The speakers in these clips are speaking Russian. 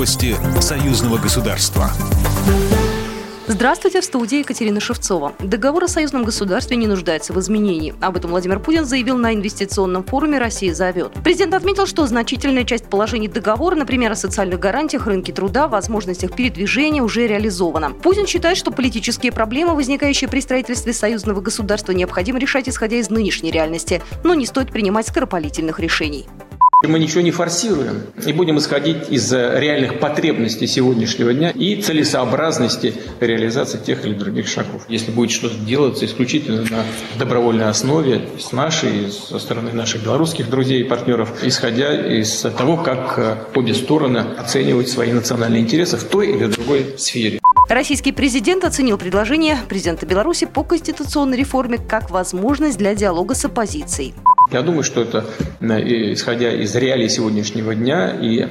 Новости союзного государства. Здравствуйте, в студии Екатерина Шевцова. Договор о союзном государстве не нуждается в изменении. Об этом Владимир Путин заявил на инвестиционном форуме «Россия зовет». Президент отметил, что значительная часть положений договора, например, о социальных гарантиях, рынке труда, возможностях передвижения, уже реализована. Путин считает, что политические проблемы, возникающие при строительстве союзного государства, необходимо решать, исходя из нынешней реальности, но не стоит принимать скоропалительных решений. Мы ничего не форсируем и будем исходить из реальных потребностей сегодняшнего дня и целесообразности реализации тех или других шагов. Если будет что-то делаться исключительно на добровольной основе с нашей, со стороны наших белорусских друзей и партнеров, исходя из того, как э, обе стороны оценивают свои национальные интересы в той или другой сфере. Российский президент оценил предложение президента Беларуси по конституционной реформе как возможность для диалога с оппозицией. Я думаю, что это, э, исходя из реалий сегодняшнего дня и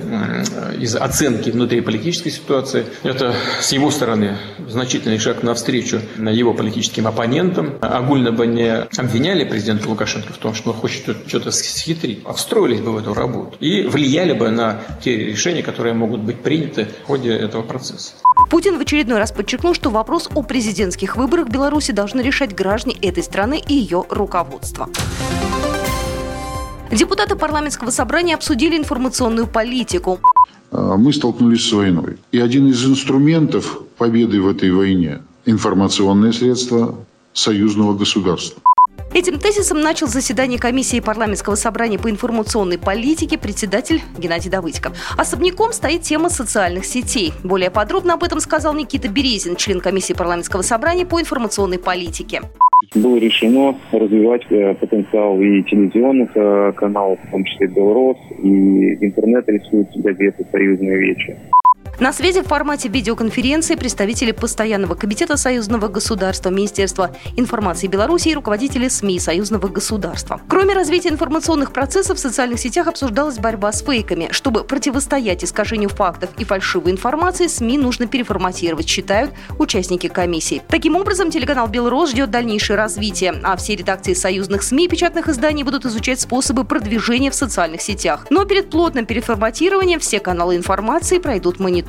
из оценки внутриполитической ситуации, это с его стороны значительный шаг навстречу его политическим оппонентам. Огульно бы не обвиняли президента Лукашенко в том, что он хочет что-то схитрить, а встроились бы в эту работу и влияли бы на те решения, которые могут быть приняты в ходе этого процесса. Путин в очередной раз подчеркнул, что вопрос о президентских выборах в Беларуси должны решать граждане этой страны и ее руководство. Депутаты парламентского собрания обсудили информационную политику. А, мы столкнулись с войной. И один из инструментов победы в этой войне – информационные средства союзного государства. Этим тезисом начал заседание комиссии парламентского собрания по информационной политике председатель Геннадий Давыдько. Особняком стоит тема социальных сетей. Более подробно об этом сказал Никита Березин, член комиссии парламентского собрания по информационной политике. Было решено развивать э, потенциал и телевизионных э, каналов, в том числе Белрос, и интернет-ресурс газеты «Союзные вечи». На связи в формате видеоконференции представители Постоянного комитета Союзного государства, Министерства информации Беларуси и руководители СМИ Союзного государства. Кроме развития информационных процессов, в социальных сетях обсуждалась борьба с фейками. Чтобы противостоять искажению фактов и фальшивой информации, СМИ нужно переформатировать, считают участники комиссии. Таким образом, телеканал «Белрос» ждет дальнейшее развитие, а все редакции союзных СМИ и печатных изданий будут изучать способы продвижения в социальных сетях. Но перед плотным переформатированием все каналы информации пройдут монитор